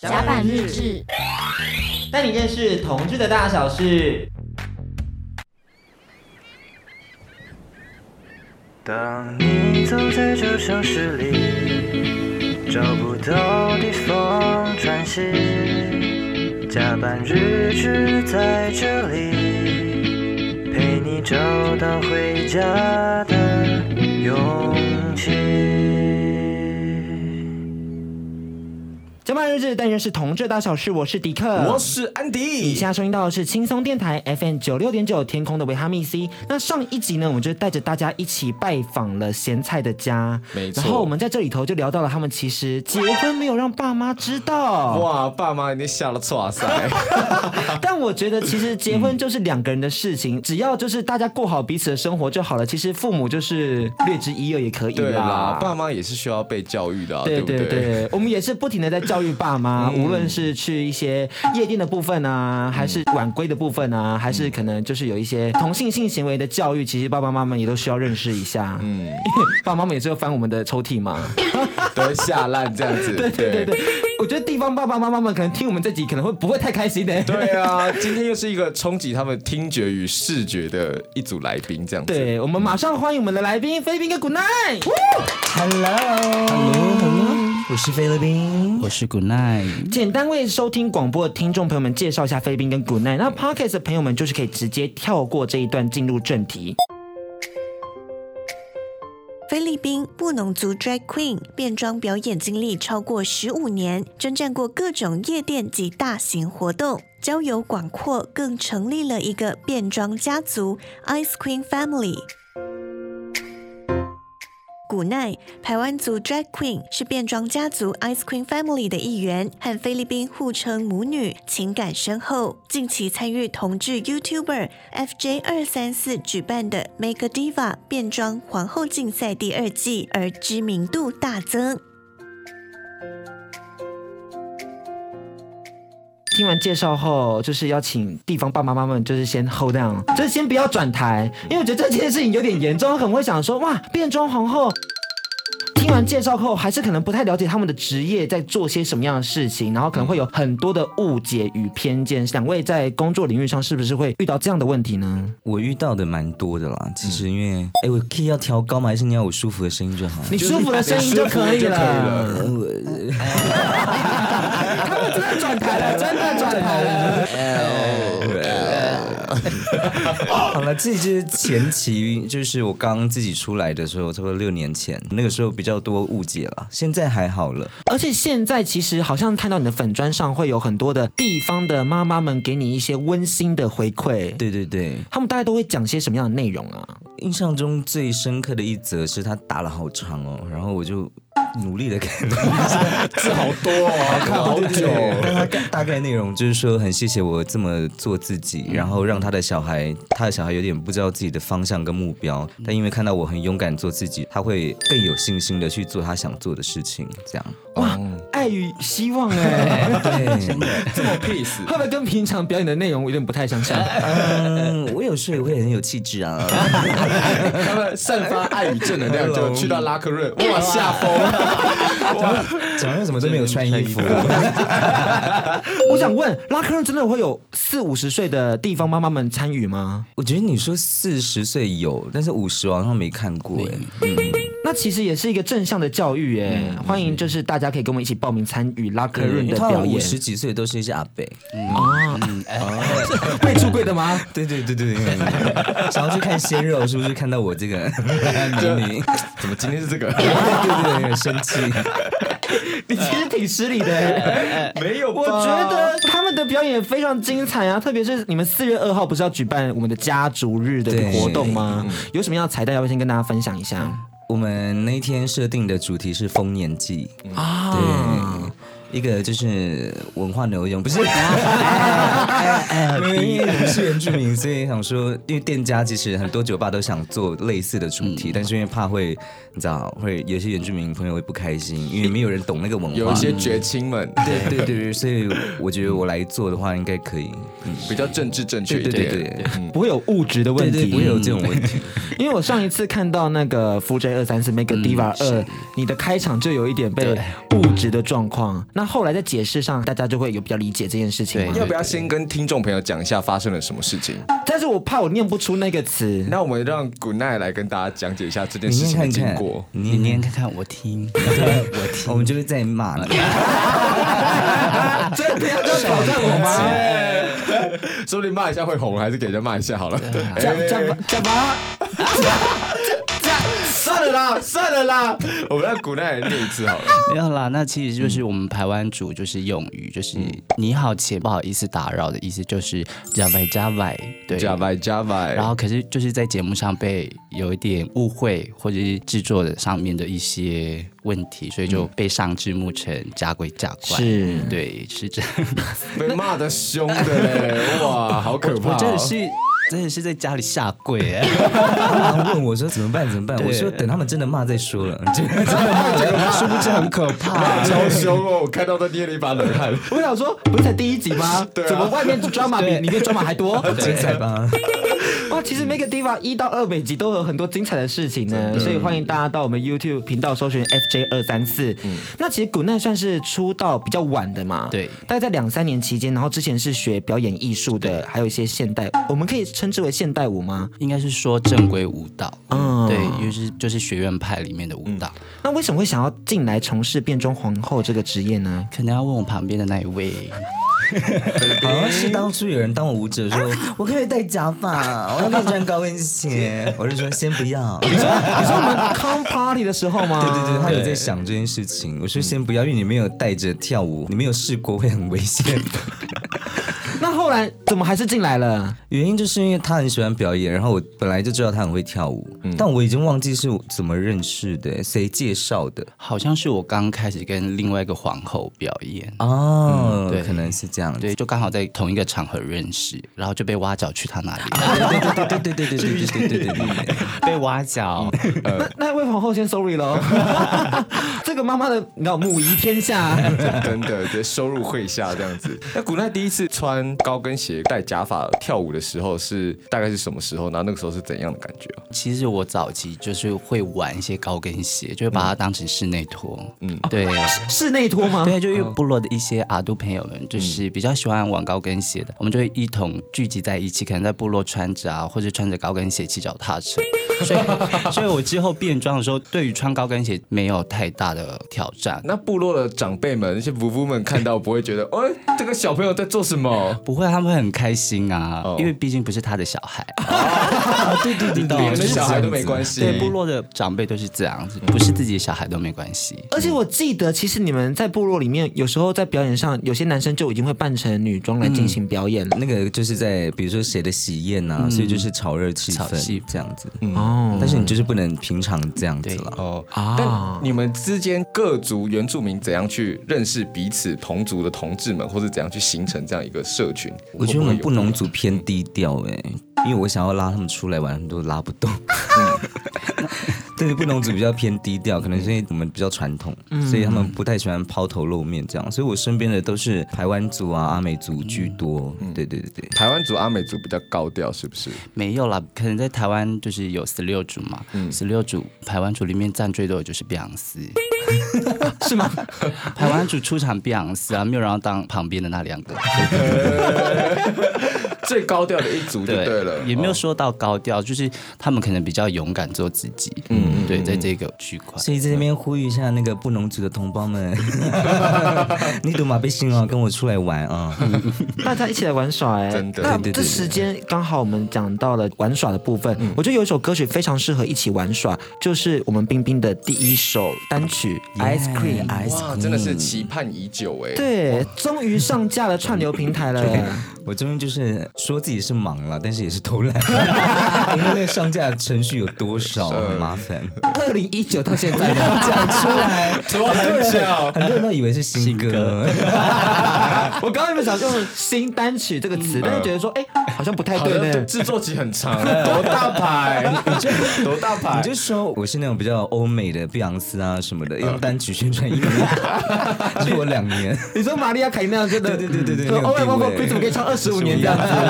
甲板日志，带你认识同志的大小事。当你走在这城市里，找不到地方喘息，甲板日志在这里，陪你找到回家的甲板日志，但愿是同志大小事。我是迪克，我是安迪。以下收听到的是轻松电台 FM 九六点九天空的维哈密 C。那上一集呢，我们就带着大家一起拜访了咸菜的家，没错。然后我们在这里头就聊到了他们其实结婚没有让爸妈知道。哇，爸妈已经吓了剉赛。但我觉得其实结婚就是两个人的事情，嗯、只要就是大家过好彼此的生活就好了。其实父母就是略知一二也可以啦。对啦，爸妈也是需要被教育的、啊，对对对，对不对？我们也是不停的在教。教育爸妈，无论是去一些夜店的部分啊，还是晚归的部分啊，还是可能就是有一些同性性行为的教育，其实爸爸妈妈也都需要认识一下。嗯，因为爸爸妈妈也是会翻我们的抽屉嘛，都会下烂这样子。对对对对，我觉得地方爸爸妈妈们可能听我们这集可能会不会太开心的。对啊，今天又是一个冲击他们听觉与视觉的一组来宾，这样子。对，我们马上欢迎我们的来宾菲律宾跟 Good night。Hello，Hello，Hello。我是菲律宾，我是 Good night。简单为收听广播的听众朋友们介绍一下菲律宾跟 Good night。那 Podcast 的朋友们就是可以直接跳过这一段，进入正题。菲律宾布农族 Drag Queen 变装表演经历超过十五年，征战过各种夜店及大型活动，交友广阔，更成立了一个变装家族 Ice Queen Family。古奈，台湾族 Drag Queen 是变装家族 Ice Queen Family 的一员，和菲律宾互称母女，情感深厚。近期参与同志 YouTuber FJ 二三四举办的 Make a Diva 变装皇后竞赛第二季，而知名度大增。听完介绍后，就是要请地方爸爸妈妈们，就是先 hold down，就是先不要转台，因为我觉得这件事情有点严重，可能会想说哇，变装皇后。听完介绍后，还是可能不太了解他们的职业在做些什么样的事情，然后可能会有很多的误解与偏见。两位在工作领域上是不是会遇到这样的问题呢？我遇到的蛮多的啦。其实因为，哎、嗯，我 key 要调高吗？还是你要我舒服的声音就好？你舒服的声音就可以了。他们真的转台了，真 好了，这就是前期，就是我刚自己出来的时候，差不多六年前，那个时候比较多误解了。现在还好了，而且现在其实好像看到你的粉砖上会有很多的地方的妈妈们给你一些温馨的回馈。对对对，他们大概都会讲些什么样的内容啊？印象中最深刻的一则是他打了好长哦，然后我就。努力的感觉，字好多哦，看好久。但他大概内容就是说，很谢谢我这么做自己，然后让他的小孩，他的小孩有点不知道自己的方向跟目标，但因为看到我很勇敢做自己，他会更有信心的去做他想做的事情。这样哇，爱与希望哎，对，真的这么 peace，会不会跟平常表演的内容有点不太相像？嗯，我有时候也会很有气质啊，他们散发爱与正能量，就去到拉克瑞，哇，下风。早 上怎么都没有穿衣服？我想问，拉克瑞真的会有四五十岁的地方妈妈们参与吗？我觉得你说四十岁有，但是五十我好像没看过哎。嗯，那其实也是一个正向的教育哎。欢迎，就是大家可以跟我们一起报名参与拉客人的表演。五十几岁都是一些阿伯啊，会出柜的吗？对对对对，想要去看鲜肉，是不是看到我这个 你怎么今天是这个？对对对。生气，你其实挺失礼的。没有，我觉得他们的表演非常精彩啊！特别是你们四月二号不是要举办我们的家族日的活动吗？有什么样的彩蛋要不要先跟大家分享一下？我们那天设定的主题是丰年祭啊，对。一个就是文化内容，不是，因为我是原住民，所以想说，因为店家其实很多酒吧都想做类似的主题，嗯、但是因为怕会，你知道，会有些原住民朋友会不开心，因为没有人懂那个文化，有一些绝亲们，对对对对，所以我觉得我来做的话应该可以，嗯，比较政治正确一点，对对对，不会有物质的问题，不会有这种问题。因为我上一次看到那个 Fuji 二三四 Make a Diva 二，你的开场就有一点被物质的状况。那后来在解释上，大家就会有比较理解这件事情吗。要不要先跟听众朋友讲一下发生了什么事情？但是我怕我念不出那个词。那我们让 Good Night 来跟大家讲解一下这件事情的经过。你你念看看，我听，我听，我们就是在骂了。真的要挑战我吗？说不定骂一下会红，还是给人家骂一下好了。讲讲讲吧。算了啦，算了啦，我们让 Good Night 念一次好了。没有啦，那其实就是我们台湾族就是用语，就是你好且不好意思打扰的意思，就是加拜加拜，对，加拜加拜。然后可是就是在节目上被有一点误会，或者是制作的上面的一些问题，所以就被上字幕成加规加怪。是，对，是这样。被骂的凶的嘞，哇，好可怕！我真的是。真的是在家里下跪哎！问我说怎么办？怎么办？我说等他们真的骂再说了。真的骂，是不是很可怕？超凶哦！我看到他捏了一把冷汗。我想说，不是才第一集吗？怎么外面 drama 比里面 drama 还多？精彩吧？哇，其实每个地方一到二每集都有很多精彩的事情呢，所以欢迎大家到我们 YouTube 频道搜寻 FJ 二三四。那其实 Good Night 算是出道比较晚的嘛？对，大概在两三年期间，然后之前是学表演艺术的，还有一些现代，我们可以。称之为现代舞吗？应该是说正规舞蹈。嗯，对，因为是就是学院派里面的舞蹈。嗯。那为什么会想要进来从事变装皇后这个职业呢？可能要问我旁边的那一位。好像是当初有人当我舞者说，我可以戴假发，我要可以穿高跟鞋。我就说先不要。你说你说我们 come party 的时候吗？对对对，他有在想这件事情。我说先不要，因为你没有带着跳舞，你没有试过会很危险。那后来怎么还是进来了？原因就是因为他很喜欢表演，然后我本来就知道他很会跳舞，嗯、但我已经忘记是怎么认识的，谁介绍的？好像是我刚开始跟另外一个皇后表演哦、嗯，对，可能是这样，对，就刚好在同一个场合认识，然后就被挖角去他那里。对对对对对对对对对对对对，被挖角。呃、那那位皇后先 sorry 喽，这个妈妈的你知道母仪天下，真的，就收入麾下这样子。那 Good Night 第一次穿。高跟鞋戴假发跳舞的时候是大概是什么时候？然后那个时候是怎样的感觉？啊其实我早期就是会玩一些高跟鞋，就会把它当成室内拖。嗯，对，室内拖吗？对，就因为部落的一些阿都朋友们就是比较喜欢玩高跟鞋的，我们就会一同聚集在一起，可能在部落穿着啊，或者穿着高跟鞋骑脚踏车。所以，所以我之后变装的时候，对于穿高跟鞋没有太大的挑战。那部落的长辈们、那些夫妇们看到不会觉得，哎，这个小朋友在做什么？不会，他们会很开心啊，因为毕竟不是他的小孩。对对对对，连小孩都没关系。对，部落的长辈都是这样子，不是自己的小孩都没关系。而且我记得，其实你们在部落里面，有时候在表演上，有些男生就已经会扮成女装来进行表演了。那个就是在比如说谁的喜宴啊，所以就是炒热气氛，这样子。哦，但是你就是不能平常这样子了。哦，但你们之间各族原住民怎样去认识彼此同族的同志们，或者怎样去形成这样一个社群？我觉得我们不农族偏低调哎，因为我想要拉他们出来玩，都拉不动。对，布农族比较偏低调，可能是因为我们比较传统，所以他们不太喜欢抛头露面这样。所以我身边的都是台湾族啊、阿美族居多。对对对对，台湾族、阿美族比较高调，是不是？没有啦，可能在台湾就是有十六族嘛，十六族台湾族里面占最多的就是碧昂斯，是吗？台湾族出场碧昂斯啊，没有然后当旁边的那两个。最高调的一组就对了，也没有说到高调，就是他们可能比较勇敢做自己。嗯，对，在这个区块，所以在这边呼吁一下那个布农族的同胞们，你赌马背心哦，跟我出来玩啊！大家一起来玩耍哎！真的，那这时间刚好我们讲到了玩耍的部分，我觉得有一首歌曲非常适合一起玩耍，就是我们冰冰的第一首单曲《Ice Cream》。哇，真的是期盼已久哎！对，终于上架了串流平台了。我这边就是说自己是忙了，但是也是偷懒，因为那个上架程序有多少，很麻烦。二零一九到现在讲出来，拖很久，很多人都以为是新歌。我刚刚有没有想用“新单曲”这个词，但是觉得说，哎，好像不太对呢。制作期很长，多大牌？你 就多大牌？你就说我是那种比较欧美的碧昂斯啊什么的，用单曲宣传一年，就我两年。你说玛利亚凯莉那样真的？对对对对对，欧美王国，为什么可以唱二十五年这样子？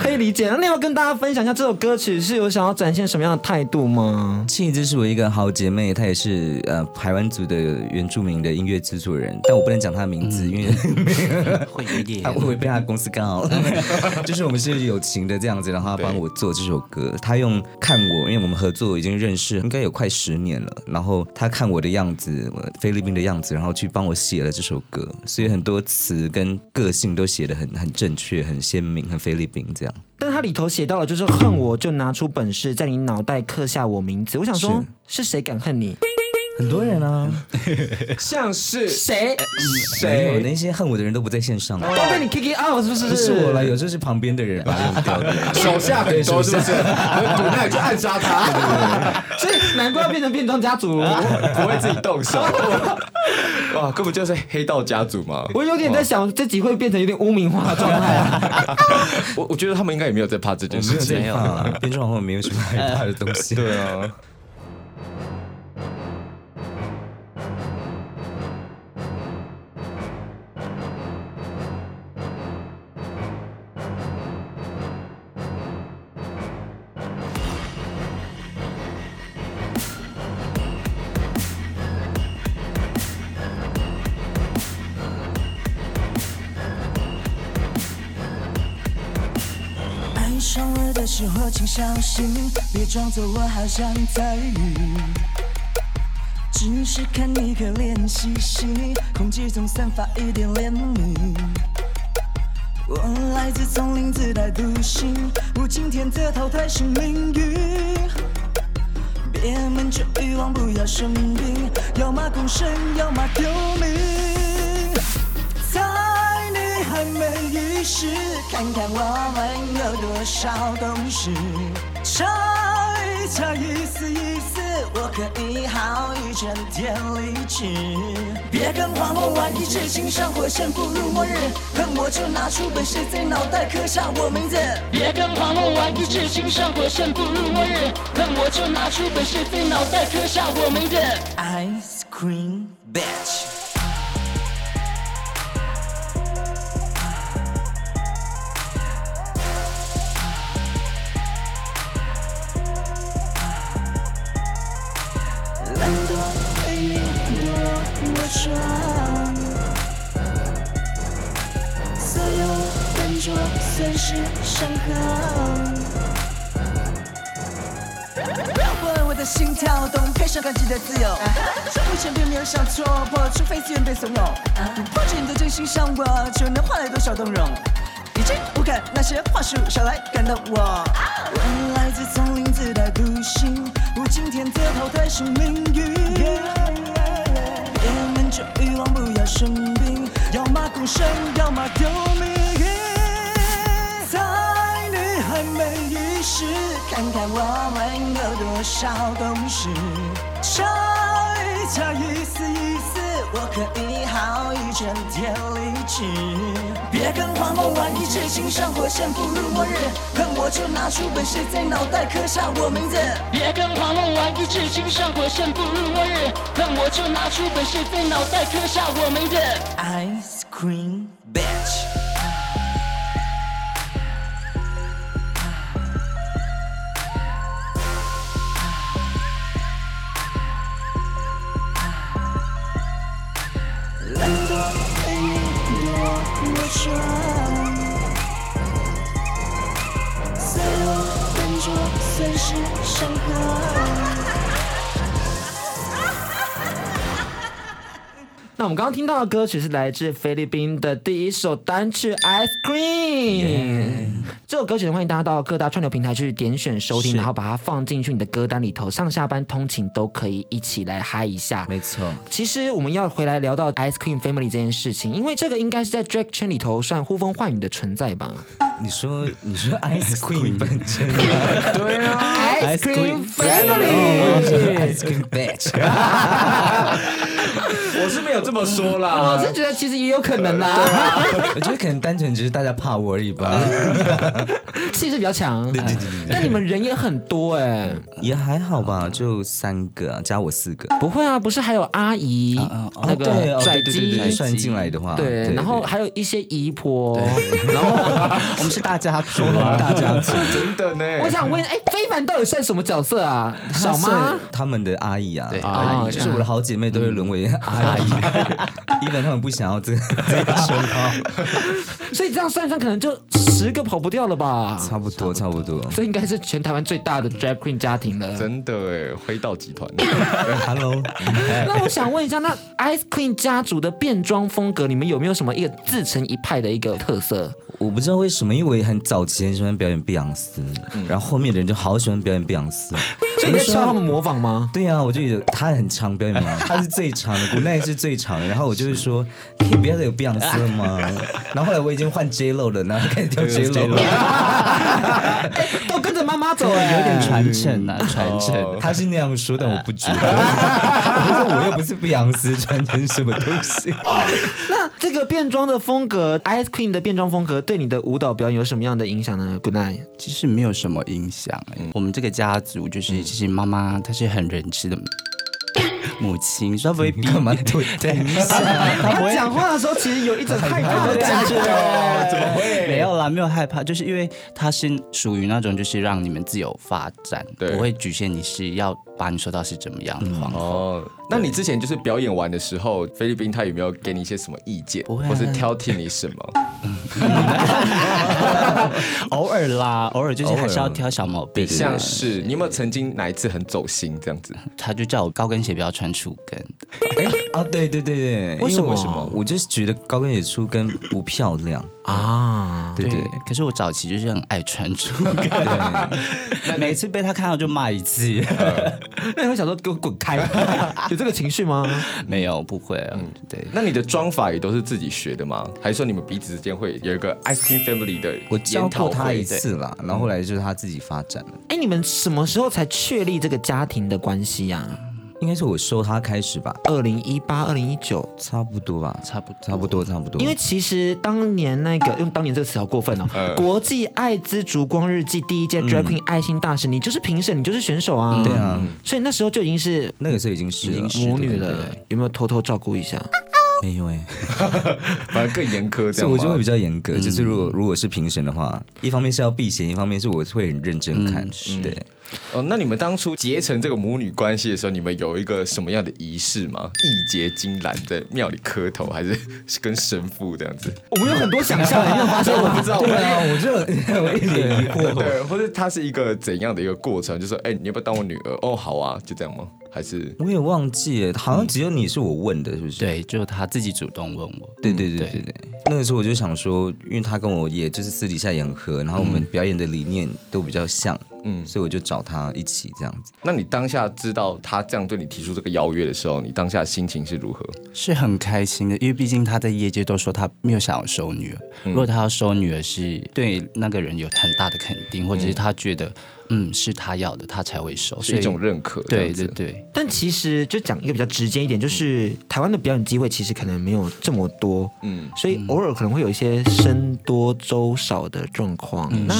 可以理解。那你要跟大家分享一下这首歌曲是有想要展现什么样的态度吗？气质是我一个好姐妹，她也是呃台湾族的原住民的音乐制作人，但我不能讲她的名字，因为 会有点她 会被她公司告。就是我们是友情的这样子，然后她帮我做这首歌，她用看我，因为我们合作已经认识应该有快十年了，然后她看我的样子，菲律宾的样子，然后去帮我写了这首歌，所以很多词跟个性都写的很很正确、很鲜明、很菲律宾这样。但它里头写到了，就是恨我就拿出本事，在你脑袋刻下我名字。我想说，是谁敢恨你？很多人啊，像是谁？没有那些恨我的人都不在线上，都被你 kick it out 是不是？不是我了，有时候是旁边的人手下很多是不是？古奈就暗杀他，所以难怪要变成变装家族，不会自己动手。哇，根本就是黑道家族嘛！我有点在想，这集会变成有点污名化的状态啊。我我觉得他们应该也没有在怕这件事情，没有，变装皇后没有什么害怕的东西。对啊。时候，请小心，别装作我好像在意。只是看你可怜兮兮，空气中散发一点怜悯。我来自丛林，自带毒性，无今天的淘汰是命运。别闷着欲望，不要生病，要么公审，要么丢命。在你还没意识，看看我们有多少东西，瞧一瞧，意思意思，我可以耗一整天离去。别跟画梦玩一致，心上火线不入末日，恨我就拿出本事，在脑袋刻下我名字。别跟画梦玩一致，心上火线不入末日，恨我就拿出本事，在脑袋刻下我名字。Ice cream bitch。让我闯，所有笨拙算是伤痕。我我的心跳动，配上感激的自由。生活前并没有想戳破，除非资源被怂恿。抱着你的真心向我，就能换来多少动容？已经不敢那些话术，少来感动我。我来自丛林，自带毒性，无今天的淘汰是命运。求遗忘，不要生病，要么孤身，要么丢命。在你还没意识，看看我们有多少共识，一瞧，意思意思，我可以耗一整天离去。别跟花梦玩一致，心上火线不入末日，恨我就拿出本事，在脑袋刻下我名字。别跟花梦玩一致，心上火线不入末日，恨我就拿出本事，在脑袋刻下我名字。Ice cream bitch。让我闯，所有笨拙算是伤害。那我们刚刚听到的歌曲是来自菲律宾的第一首单曲《Ice Cream》。这首歌曲欢迎大家到各大串流平台去点选收听，然后把它放进去你的歌单里头，上下班通勤都可以一起来嗨一下。没错，其实我们要回来聊到 Ice Cream Family 这件事情，因为这个应该是在 Drag 圈里头算呼风唤雨的存在吧？你说，你说 Ice Cream 本身，对啊，Ice Cream Family，Ice Cream Bitch。我是没有这么说啦，我是觉得其实也有可能啦，我觉得可能单纯只是大家怕我而已吧，气势比较强。对对对对。但你们人也很多哎，也还好吧，就三个啊，加我四个。不会啊，不是还有阿姨那个拽鸡。算进来的话，对，然后还有一些姨婆，然后我们是大家族，大家族，真的呢。我想问，哎，非凡到底算什么角色啊？小妈，他们的阿姨啊，对，阿姨就是我的好姐妹，都会沦为阿姨。一般他们不想要这个 这个称号，所以这样算一算，可能就十个跑不掉了吧？差不多，差不多。这应该是全台湾最大的 drag queen 家庭了。真的哎，灰道集团。Hello。那我想问一下，那 Ice Queen 家族的变装风格，你们有没有什么一个自成一派的一个特色？我不知道为什么，因为我也很早期很喜欢表演碧昂斯，然后后面的人就好喜欢表演碧昂斯。所以你需要他们模仿吗？对呀，我就觉得他很常表演嘛，他是最长的，古奈是最长的。然后我就是说，可以不要再有碧昂斯了吗？然后后来我已经换 J Lo 了，然后开始跳 J Lo 了，都跟着妈妈走，有点传承啊，传承。他是那样说，但我不觉得。我说我又不是碧昂斯，传承什么东西？那这个变装的风格，Ice Queen 的变装风格，对你的舞蹈表演有什么样的影响呢？Good night，其实没有什么影响。我们这个家族就是。其实妈妈她是很仁慈的母亲，稍微 比较蛮对。对，他讲话的时候其实有一种害怕的感觉。怎么会？没有啦，没有害怕，就是因为他是属于那种就是让你们自由发展，不会局限你是要把你说到是怎么样的皇后。哦，那你之前就是表演完的时候，菲律宾他有没有给你一些什么意见，或是挑剔你什么？偶尔啦，偶尔就是还是要挑小毛病。像是你有没有曾经哪一次很走心这样子？他就叫我高跟鞋不要穿粗跟。哎啊，对对对对，为什么？为什么？我就是觉得高跟鞋粗跟不漂亮啊。对对，可是我早期就是很爱穿粗跟，每次被他看到就骂一次。那你会想说给我滚开？有这个情绪吗？没有，不会。嗯，对。那你的妆法也都是自己学的吗？还是说你们彼此之间会有一个 Ice Cream Family 的？我教过他一次啦，然后后来就是他自己发展了。哎，你们什么时候才确立这个家庭的关系呀？应该是我收他开始吧，二零一八、二零一九，差不多吧，差不多，差不多，差不多。因为其实当年那个用当年这个词好过分哦，国际艾滋烛光日记第一届 Drag Queen 爱心大使，你就是评审，你就是选手啊。对啊，所以那时候就已经是那个时候已经是母女了，有没有偷偷照顾一下？没有哎，反而更严苛，这样我就会比较严格。就是如果如果是评审的话，一方面是要避嫌，一方面是我会很认真看，对。哦，那你们当初结成这个母女关系的时候，你们有一个什么样的仪式吗？义结金兰，在庙里磕头，还是跟神父这样子？我们有很多想象，没有发现我不知道。对啊，我就我一脸疑惑。对，或者它是一个怎样的一个过程？就说，哎，你要不要当我女儿？哦，好啊，就这样吗？还是我也忘记了，好像只有你是我问的，是不是？对，就他自己主动问我。对对对对对。那个时候我就想说，因为他跟我也就是私底下也很合，然后我们表演的理念都比较像。嗯，所以我就找他一起这样子。那你当下知道他这样对你提出这个邀约的时候，你当下心情是如何？是很开心的，因为毕竟他在业界都说他没有想要收女儿。嗯、如果他要收女儿，是对那个人有很大的肯定，或者是他觉得嗯，嗯是他要的，他才会收，是一种认可。对对对。但其实就讲一个比较直接一点，就是、嗯、台湾的表演机会其实可能没有这么多，嗯，所以偶尔可能会有一些僧多粥少的状况。嗯、那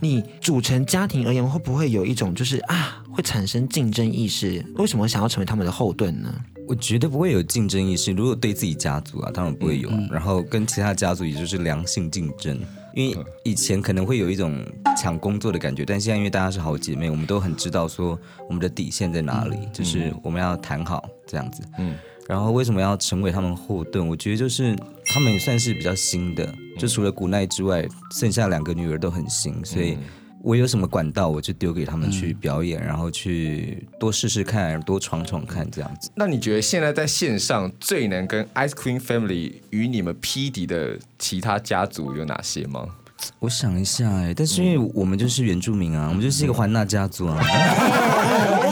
你组成家庭而会不会有一种就是啊，会产生竞争意识？为什么想要成为他们的后盾呢？我觉得不会有竞争意识。如果对自己家族啊，当然不会有。嗯、然后跟其他家族，也就是良性竞争。因为以前可能会有一种抢工作的感觉，但现在因为大家是好姐妹，我们都很知道说我们的底线在哪里，嗯、就是我们要谈好这样子。嗯。然后为什么要成为他们后盾？我觉得就是他们也算是比较新的，就除了古奈之外，剩下两个女儿都很新，所以。我有什么管道，我就丢给他们去表演，嗯、然后去多试试看，多闯闯看，这样子。那你觉得现在在线上最能跟 Ice Cream Family 与你们匹敌的其他家族有哪些吗？我想一下，哎，但是因为我们就是原住民啊，嗯、我们就是一个环纳家族啊。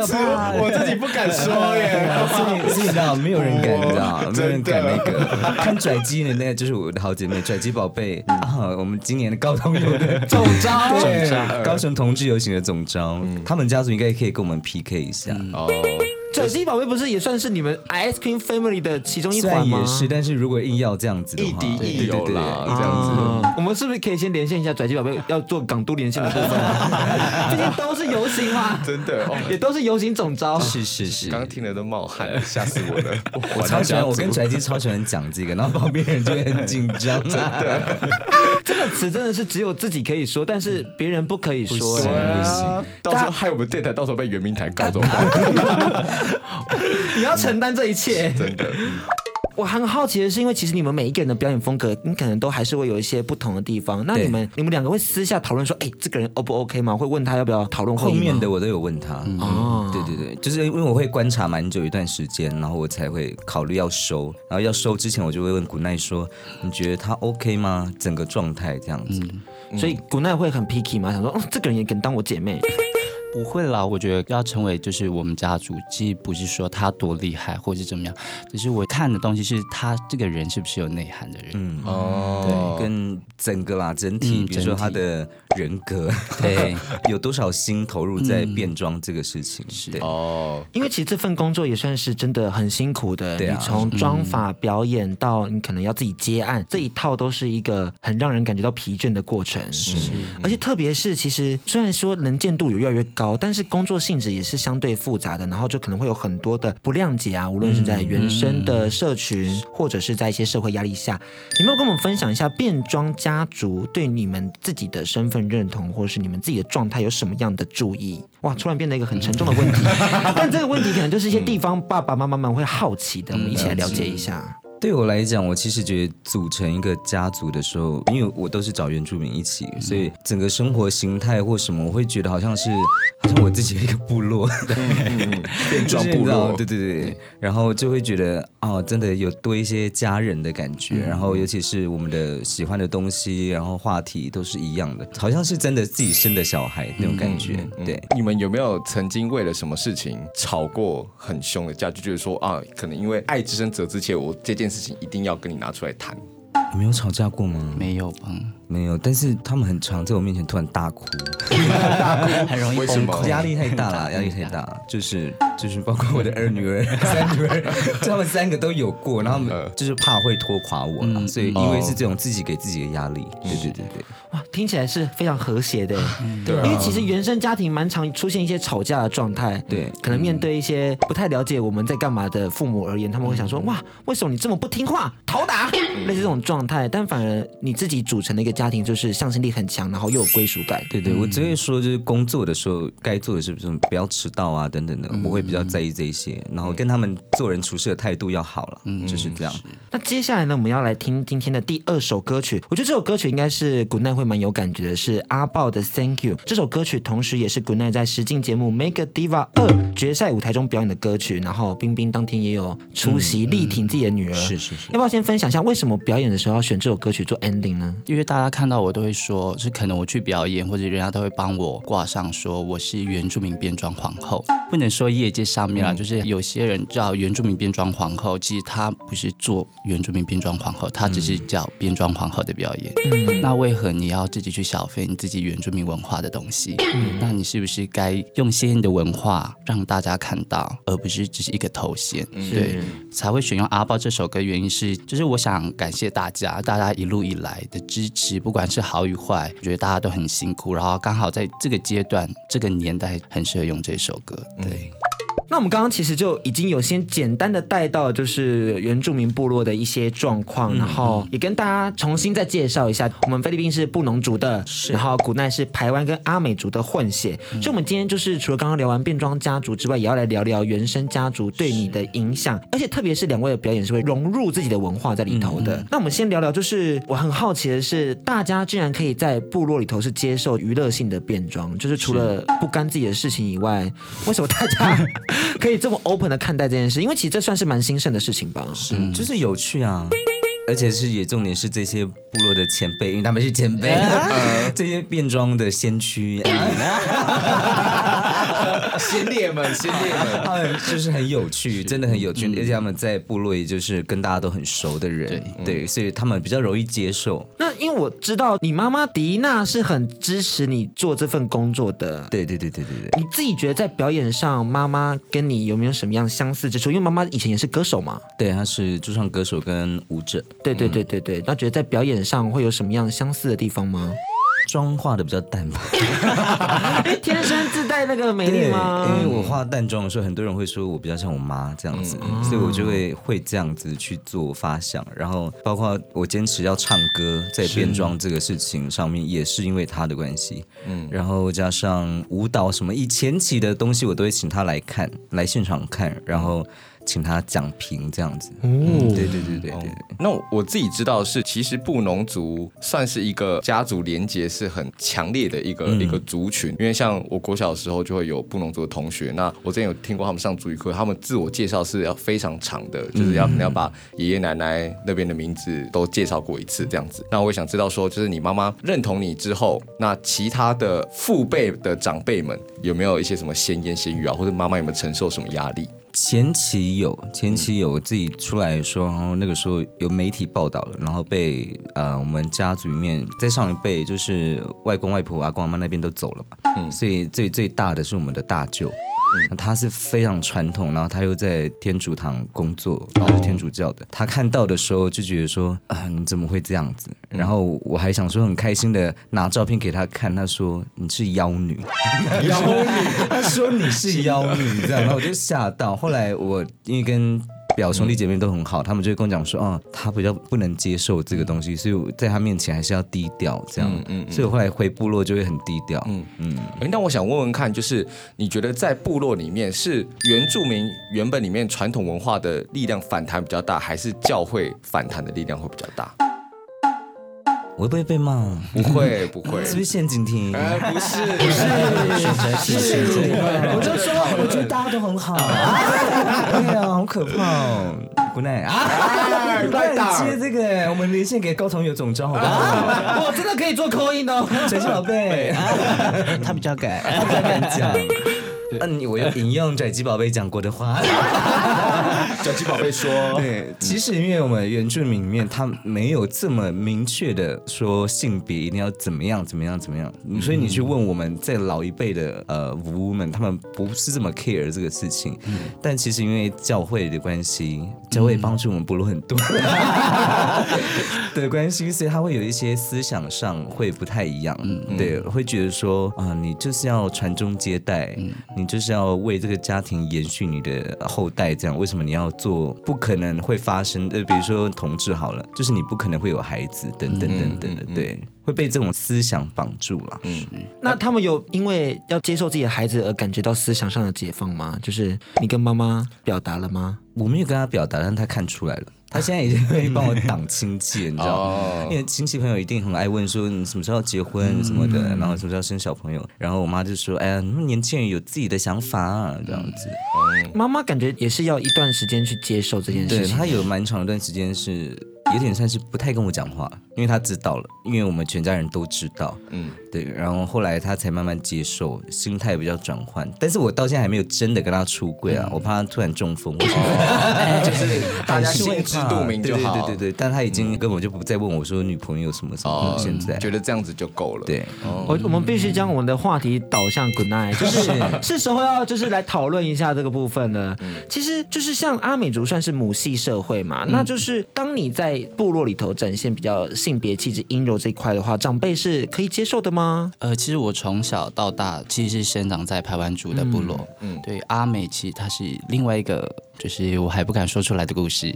我自己不敢说耶，所以所以你知道，没有人敢，你知道，没有人敢那个。看拽鸡的那个就是我的好姐妹，拽鸡宝贝啊！我们今年的高通有的 总招，高雄同志游行的总招，他们家族应该可以跟我们 PK 一下。哦。拽鸡宝贝不是也算是你们 Ice Cream Family 的其中一虽环吗？然也是，但是如果硬要这样子的话，亦敌亦友对对对啦，对这样子。啊我们是不是可以先连线一下拽鸡宝贝要做港都连线的部分？最近都是游行嘛，真的哦，也都是游行总招。是是是。刚听了都冒汗，吓死我了。我超喜欢，我跟拽鸡超喜欢讲这个，然后旁边人就会很紧张。真的，这个词真的是只有自己可以说，但是别人不可以说。不行到时候害我们电台到时候被圆明台告怎么办？你要承担这一切。真的，我很好奇的是，因为其实你们每一个人的表演风格，你可能都还是会有一些不同的地方。那你们你们两个会私下讨论说，哎，这个人 O 不 OK 吗？会问他要不要讨论后面的我都有问他。哦嗯，对对对，就是因为我会观察蛮久一段时间，然后我才会考虑要收。然后要收之前，我就会问古奈说：“你觉得他 OK 吗？整个状态这样子。所以古奈会很 picky 吗？想说，哦，这个人也敢当我姐妹。不会啦，我觉得要成为就是我们家族，其实不是说他多厉害或是怎么样，只是我看的东西是他这个人是不是有内涵的人。嗯，整个啦整体，嗯比如说他的人格，对，有多少心投入在变装这个事情。是。对，哦，因为其实这份工作也算是真的很辛苦的，对啊。你从妆法表演到你可能要自己接案，这一套都是一个很让人感觉到疲倦的过程。是，而且特别是其实虽然说能见度有越来越高，但是工作性质也是相对复杂的，然后就可能会有很多的不谅解啊，无论是在原生的社群，或者是在一些社会压力下，有没有跟我们分享一下变装家族对你们自己的身份认同，或者是你们自己的状态有什么样的注意？哇，突然变得一个很沉重的问题，但这个问题可能就是一些地方爸爸妈妈们会好奇的，我们一起来了解一下。对我来讲，我其实觉得组成一个家族的时候，因为我都是找原住民一起，所以整个生活形态或什么，我会觉得好像是好像我自己的一个部落，变 装部落，对对对，然后就会觉得哦，真的有多一些家人的感觉，然后尤其是我们的喜欢的东西，然后话题都是一样的，好像是真的自己生的小孩那种感觉，对。你们有没有曾经为了什么事情吵过很凶的架？就觉得说啊，可能因为爱之深责之切，我这件事情一定要跟你拿出来谈。你没有吵架过吗？没有吧？没有，但是他们很常在我面前突然大哭，大哭？很容易为什么？崩溃。压力太大了，压力太大。了，就是就是包括我的二女儿、三女儿，他们三个都有过，然后就是怕会拖垮我嘛，所以因为是这种自己给自己的压力，对对对对，哇，听起来是非常和谐的，对啊。因为其实原生家庭蛮常出现一些吵架的状态，对。可能面对一些不太了解我们在干嘛的父母而言，他们会想说，哇，为什么你这么不听话，讨打，类似这种状态，但反而你自己组成的一个家庭，就是向心力很强，然后又有归属感，对对，我只会说就是工作的时候该做的是不是不要迟到啊等等的，我会比较在意这一些，然后跟他们做人处事的态度要好了，就是这样。那接下来呢，我们要来听今天的第二首歌曲。我觉得这首歌曲应该是 Goodnight 会蛮有感觉的，是阿豹的 Thank You。这首歌曲同时也是 Goodnight 在实境节目《Make a Diva 二》决赛舞台中表演的歌曲。然后冰冰当天也有出席力挺自己的女儿。是是是要不要先分享一下为什么表演的时候要选这首歌曲做 ending 呢？因为大家看到我都会说，是可能我去表演，或者人家都会帮我挂上说我是原住民变装皇后。不能说业界上面啦，就是有些人叫原住民变装皇后，其实他不是做原住民变装皇后，他只是叫变装皇后的表演。那为何你要自己去消费你自己原住民文化的东西？那你是不是该用鲜艳的文化让大家看到，而不是只是一个头衔？对，才会选用阿豹这首歌，原因是就是我想感谢大家，大家一路以来的支持，不管是好与坏，我觉得大家都很辛苦，然后刚好在这个阶段、这个年代，很适合用这首歌。对。那我们刚刚其实就已经有先简单的带到，就是原住民部落的一些状况，然后也跟大家重新再介绍一下，我们菲律宾是布农族的，然后古奈是台湾跟阿美族的混血，所以我们今天就是除了刚刚聊完变装家族之外，也要来聊聊原生家族对你的影响，而且特别是两位的表演是会融入自己的文化在里头的。那我们先聊聊，就是我很好奇的是，大家竟然可以在部落里头是接受娱乐性的变装，就是除了不干自己的事情以外，为什么大家？可以这么 open 的看待这件事，因为其实这算是蛮兴盛的事情吧。是，就是有趣啊。而且是也重点是这些部落的前辈，因为他们是前辈，这些变装的先驱。先烈们，先烈们，他们就是很有趣，真的很有趣，而且他们在部落也就是跟大家都很熟的人，对，所以他们比较容易接受。那因为我知道你妈妈迪娜是很支持你做这份工作的，对对对对对对。你自己觉得在表演上，妈妈跟你有没有什么样相似之处？因为妈妈以前也是歌手嘛，对，她是驻唱歌手跟舞者。对对对对对，那觉得在表演上会有什么样相似的地方吗？妆化的比较淡吧，天生自带那个美丽吗？因为我化淡妆的时候，很多人会说我比较像我妈这样子，嗯、所以我就会会这样子去做发想。然后包括我坚持要唱歌，在变装这个事情上面，也是因为她的关系。嗯，然后加上舞蹈什么以前期的东西，我都会请她来看，来现场看，然后。请他讲评这样子，嗯，对对对对对，对。那我自己知道是，其实布农族算是一个家族连结是很强烈的一个、嗯、一个族群，因为像我国小的时候就会有布农族的同学，那我之前有听过他们上族语课，他们自我介绍是要非常长的，就是要可能要把爷爷奶奶那边的名字都介绍过一次这样子。那我也想知道说，就是你妈妈认同你之后，那其他的父辈的长辈们有没有一些什么闲言闲语啊，或者妈妈有没有承受什么压力？前期有，前期有自己出来说，然后那个时候有媒体报道了，然后被呃我们家族里面在上一辈就是外公外婆阿公阿妈那边都走了嘛，嗯，所以最最大的是我们的大舅。嗯、他是非常传统，然后他又在天主堂工作，然后是天主教的。他看到的时候就觉得说啊，你怎么会这样子？然后我还想说很开心的拿照片给他看，他说你是妖女，妖女，他说你是妖女，这样，然后我就吓到。后来我因为跟表兄弟姐妹都很好，他们就会跟我讲说，啊，他比较不能接受这个东西，所以我在他面前还是要低调，这样，嗯，所以我后来回部落就会很低调，嗯嗯。哎，那我想问问看，就是你觉得在部落里面，是原住民原本里面传统文化的力量反弹比较大，还是教会反弹的力量会比较大？我会不会被骂？不会，不会。是不是陷阱题？哎，不是，不是，是陷阱。我就说，我觉得大家都很好。对啊，好可怕哦！Good night 啊！接这个，我们连线给高同学总召，好不好？我真的可以做 call in 哦，小宝贝。他比较敢，他比较敢讲。嗯，我要引用跩姬宝贝讲过的话。跩姬宝贝说：“对，其实因为我们原住民里面，他没有这么明确的说性别一定要怎么样怎么样怎么样，所以你去问我们在老一辈的呃巫们，他们不是这么 care 这个事情。但其实因为教会的关系，教会帮助我们部落很多 的关系，所以他会有一些思想上会不太一样。嗯，对，会觉得说啊，你就是要传宗接代。”你就是要为这个家庭延续你的后代，这样为什么你要做不可能会发生？的，比如说同志好了，就是你不可能会有孩子，等等等等的，对，会被这种思想绑住了。嗯，那他们有因为要接受自己的孩子而感觉到思想上的解放吗？就是你跟妈妈表达了吗？我没有跟他表达，但他看出来了。他现在已经会帮我 挡亲戚，你知道吗？因为亲戚朋友一定很爱问说你什么时候要结婚什么的，然后什么时候要生小朋友。然后我妈就说：“哎呀，你们年轻人有自己的想法啊，这样子。”妈妈感觉也是要一段时间去接受这件事情。对，她有蛮长一段时间是。有点算是不太跟我讲话，因为他知道了，因为我们全家人都知道，嗯，对，然后后来他才慢慢接受，心态比较转换。但是我到现在还没有真的跟他出柜啊，嗯、我怕他突然中风，就是大家心知肚明就好。对对对对，但他已经根本就不再问我说女朋友什么什么，现在、嗯、觉得这样子就够了。对，我我们必须将我们的话题导向 Good night，就是是时候要就是来讨论一下这个部分了。嗯、其实就是像阿美族算是母系社会嘛，嗯、那就是当你在部落里头展现比较性别气质阴柔这一块的话，长辈是可以接受的吗？呃，其实我从小到大其实是生长在排湾族的部落，嗯，嗯对，阿美其实它是另外一个，就是我还不敢说出来的故事，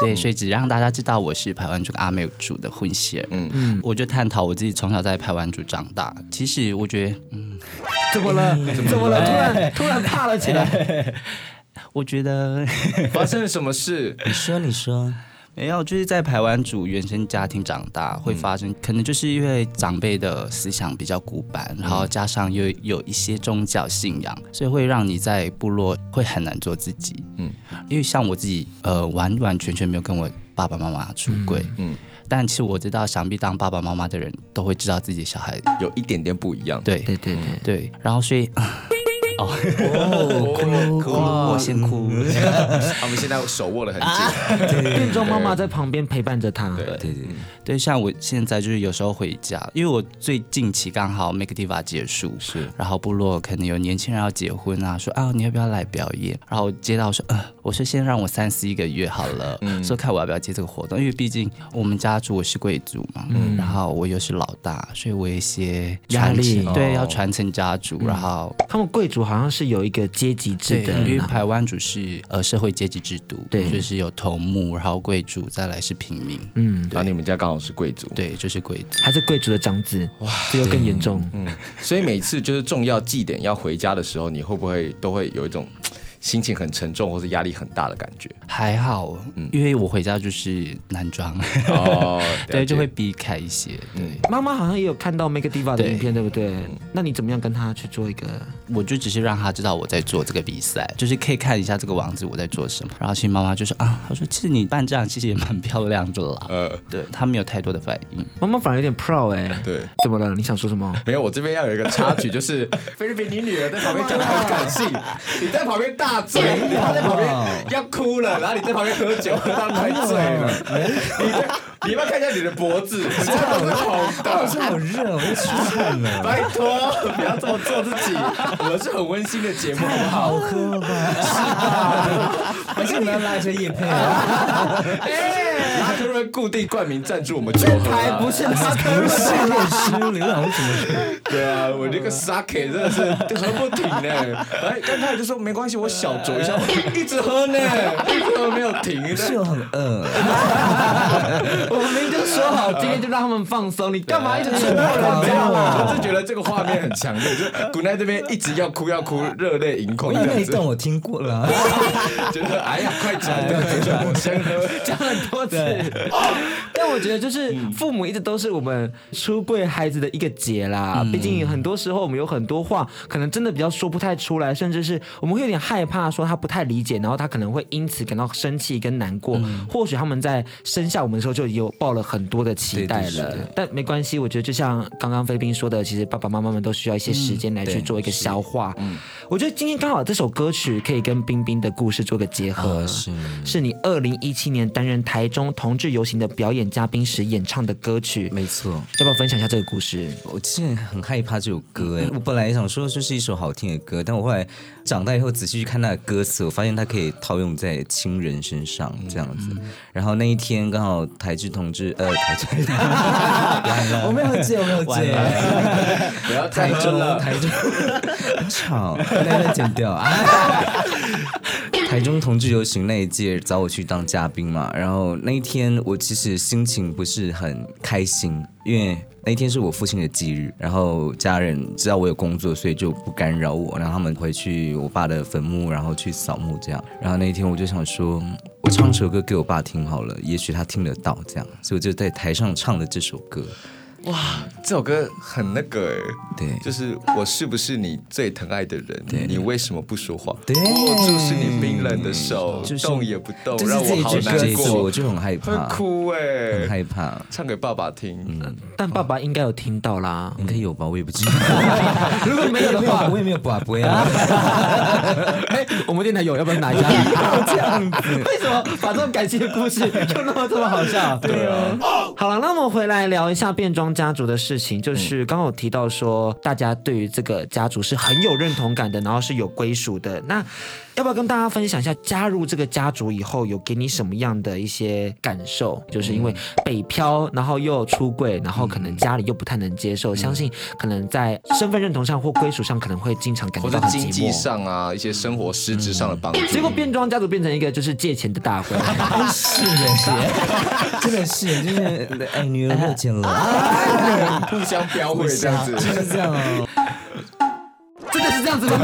对，所以只让大家知道我是排湾族跟阿美族的混血，嗯嗯，我就探讨我自己从小在排湾族长大，其实我觉得，嗯，怎么了？怎么了？突然突然怕了起来，我觉得发生了什么事？你说，你说。没有，就是在台湾族原生家庭长大，会发生、嗯、可能就是因为长辈的思想比较古板，嗯、然后加上又有一些宗教信仰，所以会让你在部落会很难做自己。嗯，因为像我自己，呃，完完全全没有跟我爸爸妈妈出柜。嗯，嗯但其实我知道，想必当爸爸妈妈的人都会知道自己小孩有一点点不一样。对对对对对，然后所以。哦，哭，我先哭。他们现在手握得很紧，变装妈妈在旁边陪伴着他。对对。对，对，像我现在就是有时候回家，因为我最近期刚好 Make Diva 结束，是。然后部落可能有年轻人要结婚啊，说啊你要不要来表演？然后我接到说，呃，我说先让我三思一个月好了，说看我要不要接这个活动，因为毕竟我们家族我是贵族嘛，嗯，然后我又是老大，所以我有一些压力对，哦要传承家族，然后他们贵族好像是有一个阶级制对，的，因为台湾主是呃社会阶级制度，对。就是有头目，然后贵族，再来是平民，嗯，然后你们家刚好是贵族，对，就是贵族。还是贵族的长子，哇，这又更严重。嗯，所以每次就是重要祭典要回家的时候，你会不会都会有一种心情很沉重或是压力很大的感觉？还好，嗯因为我回家就是男装，哦，对，就会避开一些。对，妈妈好像也有看到 Make Diva 的影片，对不对？那你怎么样跟他去做一个？我就只是让他知道我在做这个比赛，就是可以看一下这个王子我在做什么。然后其实妈妈就说啊，她说其实你扮这样其实也蛮漂亮的啦。呃，对她没有太多的反应。妈妈反而有点 proud 哎、对。怎么了？你想说什么？没有，我这边要有一个插曲，就是 菲律宾，你女儿在旁边讲的很 感性，你在旁边大嘴，她在旁边要哭了，然后你在旁边喝酒，喝到快醉了。你，你要不要看一下你的脖子？你这样子好的，好热，我要出汗了。拜托，不要这么做自己。我们是很温馨的节目，好不好？好喝吧？还是你要拉一些叶配啊？拉瑞固定冠名赞助我们酒喝啊，不是他不是也失流了，我怎么？对啊，我那个 sake 真的是喝不停呢。哎，刚才就说没关系，我小酌一下，一直喝呢，一直喝没有停是。我很饿。我明明就说好，今天就让他们放松，你干嘛一直戳破人没有，家啦？我是觉得这个画面很强烈，就古奈这边一直要哭要哭，热泪盈眶那一段，我听过了。觉得哎呀，快讲，我先喝。讲很多次，但我觉得就是父母一直都是我们出柜孩子的一个结啦。毕竟很多时候我们有很多话，可能真的比较说不太出来，甚至是我们会有点害怕说他不太理解，然后他可能会因此感到生气跟难过。或许他们在生下我们的时候就有抱了很多的期待了但没关系。我觉得就像刚刚菲宾说的，其实爸爸妈妈们都需要一些时间来去做一个消化。我觉得今天刚好这首歌曲可以跟冰冰的故事做个结合，是是你二零一七年担任台中同志游行的表演嘉宾时演唱的歌曲，没错。要不要分享一下这个故事？我之前很害怕这首歌，哎，我本来想说这是一首好听的歌，但我后来长大以后仔细去看它的歌词，我发现它可以套用在亲人身上这样子。然后那一天刚好台志同志，呃，台志，我没有借，我没有借，不要台中。台中，很吵，那个剪掉啊。台中同志游行那一届找我去当嘉宾嘛，然后那一天我其实心情不是很开心，因为那一天是我父亲的忌日，然后家人知道我有工作，所以就不干扰我，然后他们回去我爸的坟墓，然后去扫墓这样。然后那一天我就想说，我唱首歌给我爸听好了，也许他听得到这样，所以我就在台上唱了这首歌。哇，这首歌很那个哎，对就是我是不是你最疼爱的人？你为什么不说话？对握住是你冰冷的手，就是动也不动，就是让我好难一次我，就很害怕，会哭哎很哎，害怕。唱给爸爸听。但爸爸应该有听到啦。应该有吧，我也不知道。如果没有的话，我 也没有把不啊。哎，我们电台有，要不要拿一下？这样子，为什么把这种感情的故事就那么这么好笑？对啊。好了，那我们回来聊一下变装家族的事情。就是刚刚有提到说，大家对于这个家族是很有认同感的，然后是有归属的。那要不要跟大家分享一下，加入这个家族以后，有给你什么样的一些感受？就是因为北漂，然后又出柜，然后可能家里又不太能接受，相信可能在身份认同上或归属上，可能会经常感或觉到很寂者经济。上啊，一些生活实质上的帮助。结果变装家族变成一个就是借钱的大会，是 的，是，真的是，就是哎，女儿没有钱了，互相标会这样子，就是这样哦。这样子吗？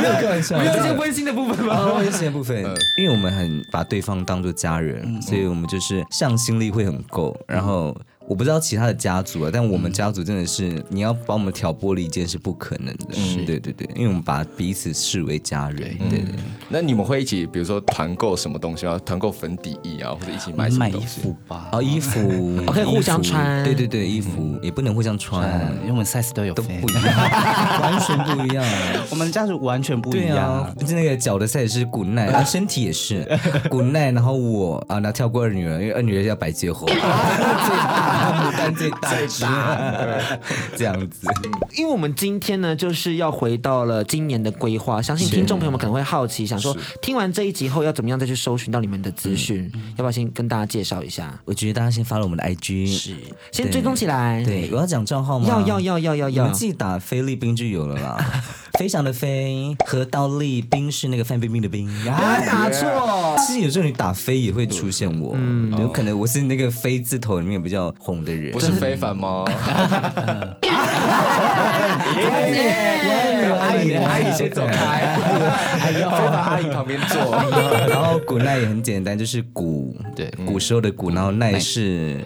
没有开玩笑，没有一些温馨的部分吗？温馨的部分，因为我们很把对方当做家人，所以我们就是向心力会很够，然后。我不知道其他的家族啊，但我们家族真的是，你要把我们挑拨离间是不可能的。嗯，对对对，因为我们把彼此视为家人。对对对。那你们会一起，比如说团购什么东西啊？团购粉底液啊，或者一起买什么东西？买衣服吧。哦，衣服 可以互相穿。对对对，衣服也不能互相穿，因为我们 size 都有都不一样，完全不一样。我们家族完全不一样。就那个脚的 size 是古奈，啊，身体也是古奈，然后我啊，那跳过二女儿，因为二女儿要白结婚，最大，牡丹最大，最大，这样子。因为我们今天呢，就是要回到了今年的规划，相信听众朋友们可能会好奇，想说听完这一集后要怎么样再去搜寻到你们的资讯？要不要先跟大家介绍一下？我觉得大家先发了我们的 IG，是先追踪起来。对，我要讲账号吗？要要要要要要，自己打菲律宾就有了啦。飞翔的飞和倒立冰是那个范冰冰的冰，啊打错。其实有时候你打飞也会出现我，嗯，有可能我是那个飞字头里面比较红的人，不是非凡吗？阿姨，阿姨先走开，非凡阿姨旁边坐。然后古奈也很简单，就是古，对，古时候的古，然后奈是。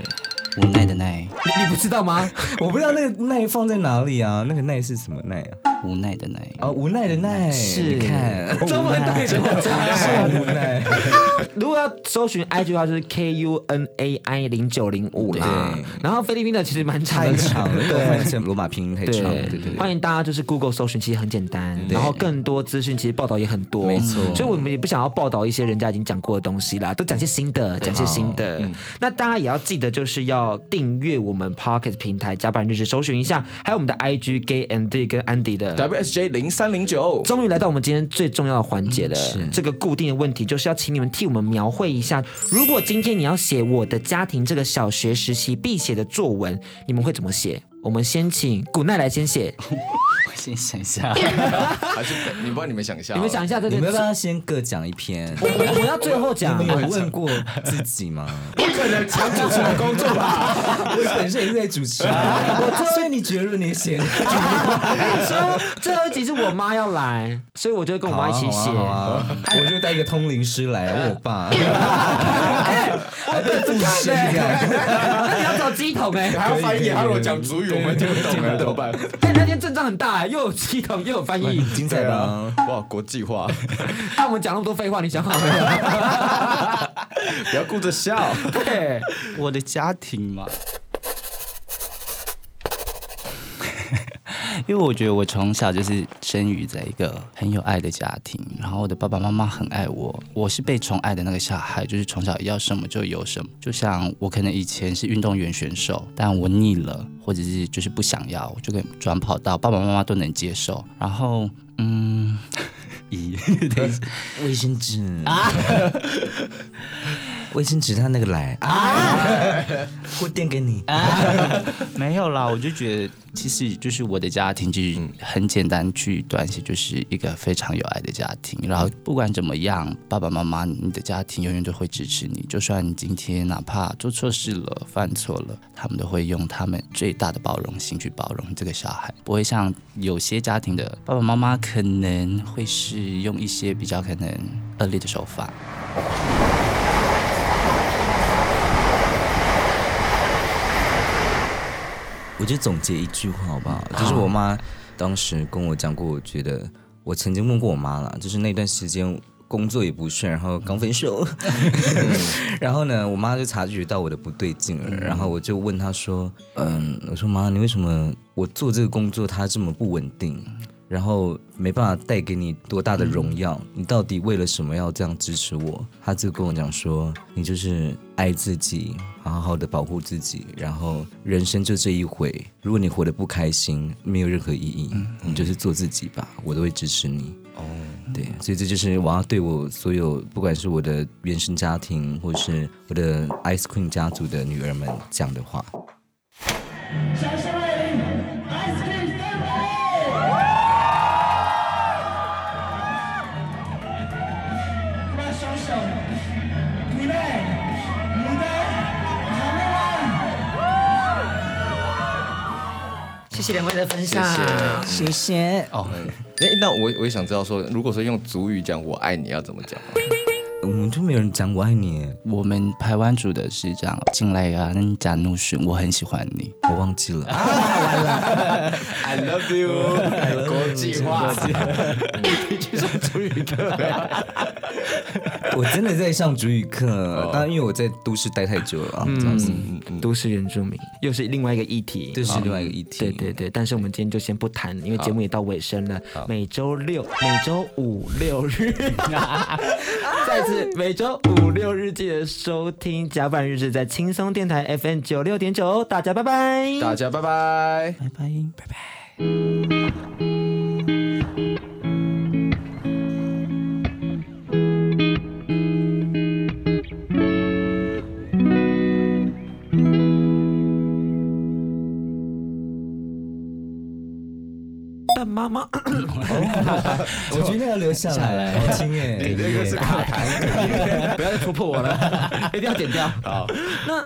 无奈的奈，你不知道吗？我不知道那个奈放在哪里啊？那个奈是什么奈啊？无奈的奈啊，无奈的奈是看中文对，真的是无奈。如果要搜寻 IG 的话，就是 K U N A I 零九零五啦。然后菲律宾的其实蛮长的，长的，对，罗马拼音太长。对对对，欢迎大家就是 Google 搜寻，其实很简单。然后更多资讯其实报道也很多，没错。所以我们也不想要报道一些人家已经讲过的东西啦，都讲些新的，讲些新的。那大家也要记得，就是要订阅。我们 Podcast 平台甲板日志搜寻一下，还有我们的 IG Gay and 跟 Andy 的 WSJ 零三零九，终于来到我们今天最重要的环节了。是这个固定的问题，就是要请你们替我们描绘一下，如果今天你要写我的家庭这个小学时期必写的作文，你们会怎么写？我们先请古奈来先写。我先想一下，还是你帮你们想一下？你们想一下，这个你们要不要先各讲一篇？我我要最后讲。你们有问过自己吗？不可能抢主持的工作吧？我本身也是在主持，我所以你觉得你写？我跟你说，最后一集是我妈要来，所以我就跟我妈一起写。我就带一个通灵师来问我爸，还在主持这样，你要找乩童哎，还要翻译，还要我讲主语，我们听不懂了怎么办？哎，那天阵仗很大哎。又有系统又有翻译，精彩啊！哇，国际化！那我们讲那么多废话，你想好没有？不要顾着笑。对，我的家庭嘛。因为我觉得我从小就是生于在一个很有爱的家庭，然后我的爸爸妈妈很爱我，我是被宠爱的那个小孩，就是从小要什么就有什么。就像我可能以前是运动员选手，但我腻了，或者是就是不想要，我就可以转跑道，爸爸妈妈都能接受。然后，嗯，咦，卫生纸啊。卫生纸，他那个来啊，我垫给你啊，没有啦，我就觉得其实就是我的家庭，就是很简单去断写，就是一个非常有爱的家庭。然后不管怎么样，爸爸妈妈，你的家庭永远都会支持你，就算你今天哪怕做错事了、犯错了，他们都会用他们最大的包容心去包容这个小孩，不会像有些家庭的爸爸妈妈可能会是用一些比较可能恶劣的手法。我就总结一句话好不好？就是我妈当时跟我讲过，我觉得我曾经问过我妈了，就是那段时间工作也不顺，然后刚分手，然后呢，我妈就察觉到我的不对劲了，然后我就问她说：“嗯，我说妈，你为什么我做这个工作它这么不稳定？”然后没办法带给你多大的荣耀，嗯、你到底为了什么要这样支持我？他就跟我讲说，你就是爱自己，好好的保护自己，然后人生就这一回，如果你活得不开心，没有任何意义，嗯、你就是做自己吧，我都会支持你。哦，对，所以这就是我要对我所有，不管是我的原生家庭，或是我的 Ice Queen 家族的女儿们讲的话。谢谢两位的分享，谢谢。谢谢。哦，哎，那我我也想知道说，如果说用族语讲“我爱你”要怎么讲？我们就没有人讲我爱你，我们台湾组的是这样，进来啊，假怒训，我很喜欢你，我忘记了。I love you，国际化，你去上主语课，我真的在上主语课，当然因为我在都市待太久了，这样子。都市原住民又是另外一个议题，这是另外一个议题。对对对，但是我们今天就先不谈，因为节目也到尾声了。每周六、每周五六日，再次每周五六日记得收听甲板日志，在轻松电台 FM 九六点九，大家拜拜，大家拜拜，拜拜，拜拜。但妈妈，我觉得要留下来，好听哎，你这个是卡痰，不要再戳破我了，一定要剪掉。好，那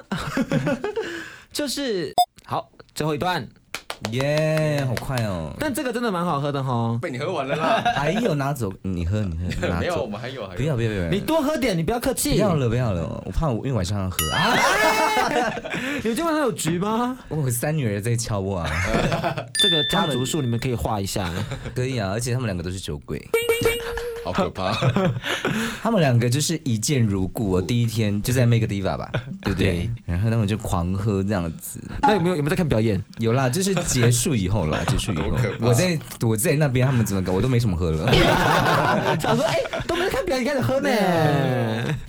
就是好，最后一段。耶，好快哦！但这个真的蛮好喝的哈。被你喝完了啦，还有拿走，你喝你喝，拿走。没有，我们还有，还有。不要不要不要，你多喝点，你不要客气。不要了不要了，我怕我因为晚上要喝啊。你们今晚上有局吗？我有三女儿在敲我啊。这个家族树你们可以画一下。可以啊，而且他们两个都是酒鬼。好可怕！他们两个就是一见如故。我第一天就在 Make Diva 吧，对不对？然后他们就狂喝这样子。那有没有有没有在看表演？有啦，就是结束以后啦，结束以后。我在我在那边，他们怎么搞？我都没什么喝了。想说，哎，都没在看表演，开始喝呢。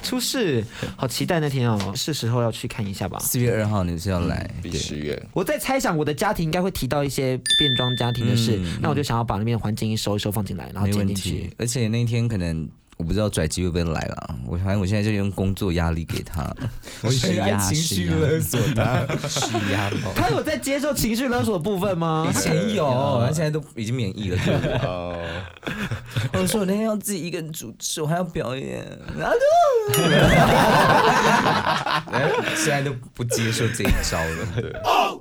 出事，好期待那天哦，是时候要去看一下吧。四月二号你是要来？第十月。我在猜想我的家庭应该会提到一些变装家庭的事，那我就想要把那边的环境一收一收放进来，然后剪进去。而且那天可能我不知道拽机会不会来了，我反正我现在就用工作压力给他，我是压情绪勒索他，是压。他有在接受情绪勒索的部分吗？以前有，他 现在都已经免疫了。哦，我说我那天要自己一个人主持，我还要表演，然 后现在都不接受这一招了。